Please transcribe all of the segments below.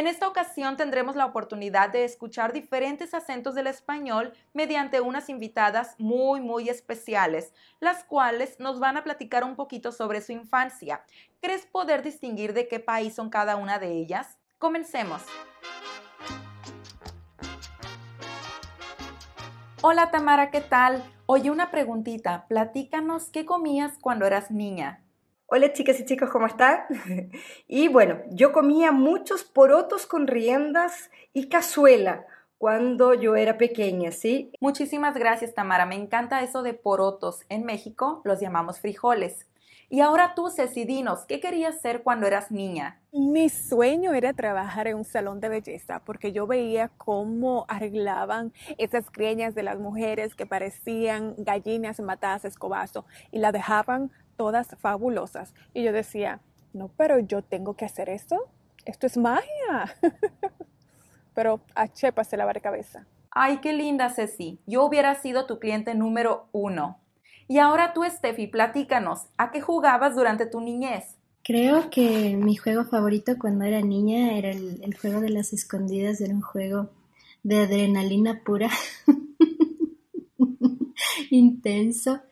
En esta ocasión tendremos la oportunidad de escuchar diferentes acentos del español mediante unas invitadas muy, muy especiales, las cuales nos van a platicar un poquito sobre su infancia. ¿Crees poder distinguir de qué país son cada una de ellas? Comencemos. Hola Tamara, ¿qué tal? Oye, una preguntita. Platícanos qué comías cuando eras niña. Hola chicas y chicos, ¿cómo están? y bueno, yo comía muchos porotos con riendas y cazuela cuando yo era pequeña, ¿sí? Muchísimas gracias Tamara, me encanta eso de porotos. En México los llamamos frijoles. Y ahora tú, Ceci, dinos, ¿qué querías ser cuando eras niña? Mi sueño era trabajar en un salón de belleza porque yo veía cómo arreglaban esas greñas de las mujeres que parecían gallinas matadas a escobazo y la dejaban todas fabulosas. Y yo decía, no, pero yo tengo que hacer esto. Esto es magia. pero a Chepa se la cabeza. Ay, qué linda, Ceci. Yo hubiera sido tu cliente número uno. Y ahora tú, Steffi, platícanos, ¿a qué jugabas durante tu niñez? Creo que mi juego favorito cuando era niña era el, el juego de las escondidas, era un juego de adrenalina pura, intenso.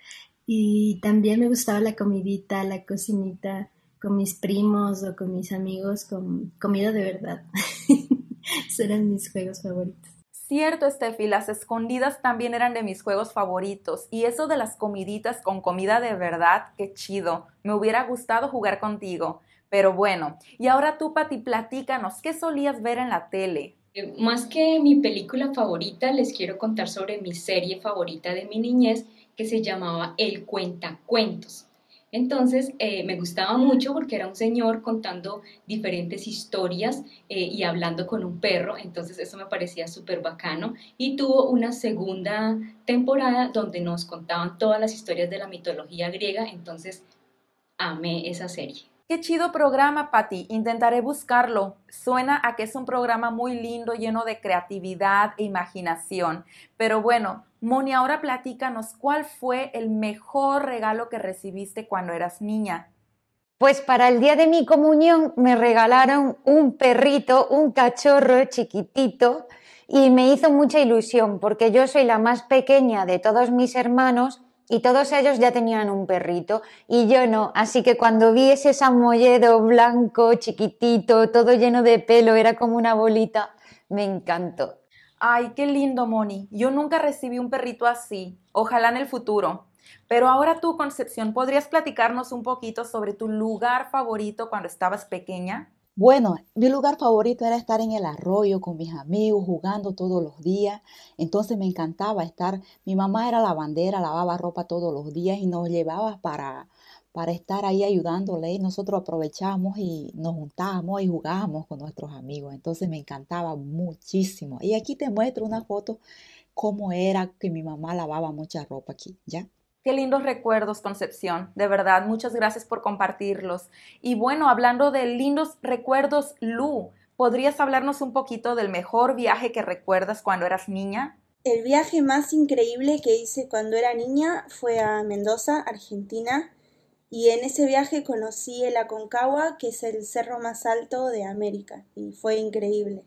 Y también me gustaba la comidita, la cocinita con mis primos o con mis amigos, con comida de verdad. Esos eran mis juegos favoritos. Cierto, Steffi, las escondidas también eran de mis juegos favoritos. Y eso de las comiditas con comida de verdad, qué chido. Me hubiera gustado jugar contigo. Pero bueno, y ahora tú, Pati, platícanos, ¿qué solías ver en la tele? Eh, más que mi película favorita, les quiero contar sobre mi serie favorita de mi niñez que se llamaba El Cuentacuentos. Entonces eh, me gustaba mucho porque era un señor contando diferentes historias eh, y hablando con un perro, entonces eso me parecía súper bacano. Y tuvo una segunda temporada donde nos contaban todas las historias de la mitología griega, entonces amé esa serie. Qué chido programa, Patti. Intentaré buscarlo. Suena a que es un programa muy lindo, lleno de creatividad e imaginación. Pero bueno, Moni, ahora platícanos, ¿cuál fue el mejor regalo que recibiste cuando eras niña? Pues para el día de mi comunión me regalaron un perrito, un cachorro chiquitito, y me hizo mucha ilusión porque yo soy la más pequeña de todos mis hermanos y todos ellos ya tenían un perrito y yo no. Así que cuando vi ese samoyedo blanco, chiquitito, todo lleno de pelo, era como una bolita, me encantó. Ay, qué lindo, Moni. Yo nunca recibí un perrito así. Ojalá en el futuro. Pero ahora tú, Concepción, ¿podrías platicarnos un poquito sobre tu lugar favorito cuando estabas pequeña? Bueno, mi lugar favorito era estar en el arroyo con mis amigos, jugando todos los días. Entonces me encantaba estar. Mi mamá era lavandera, lavaba ropa todos los días y nos llevaba para, para estar ahí ayudándole. Y nosotros aprovechábamos y nos juntábamos y jugábamos con nuestros amigos. Entonces me encantaba muchísimo. Y aquí te muestro una foto cómo era que mi mamá lavaba mucha ropa aquí, ¿ya? Qué lindos recuerdos, Concepción. De verdad, muchas gracias por compartirlos. Y bueno, hablando de lindos recuerdos, Lu, ¿podrías hablarnos un poquito del mejor viaje que recuerdas cuando eras niña? El viaje más increíble que hice cuando era niña fue a Mendoza, Argentina, y en ese viaje conocí el Aconcagua, que es el cerro más alto de América, y fue increíble.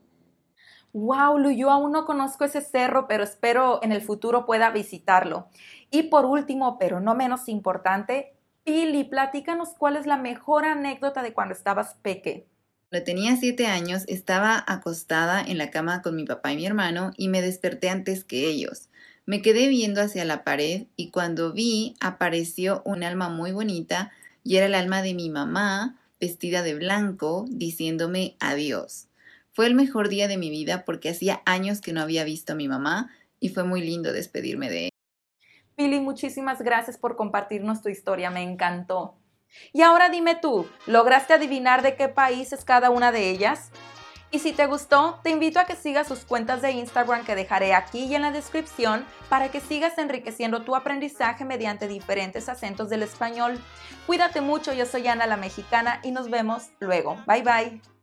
Wow, yo aún no conozco ese cerro, pero espero en el futuro pueda visitarlo. Y por último, pero no menos importante, Pili, platícanos cuál es la mejor anécdota de cuando estabas peque. Cuando tenía siete años, estaba acostada en la cama con mi papá y mi hermano y me desperté antes que ellos. Me quedé viendo hacia la pared y cuando vi apareció un alma muy bonita y era el alma de mi mamá vestida de blanco diciéndome adiós. Fue el mejor día de mi vida porque hacía años que no había visto a mi mamá y fue muy lindo despedirme de ella. Pili, muchísimas gracias por compartirnos tu historia, me encantó. Y ahora dime tú, ¿lograste adivinar de qué país es cada una de ellas? Y si te gustó, te invito a que sigas sus cuentas de Instagram que dejaré aquí y en la descripción para que sigas enriqueciendo tu aprendizaje mediante diferentes acentos del español. Cuídate mucho, yo soy Ana la Mexicana y nos vemos luego. Bye bye.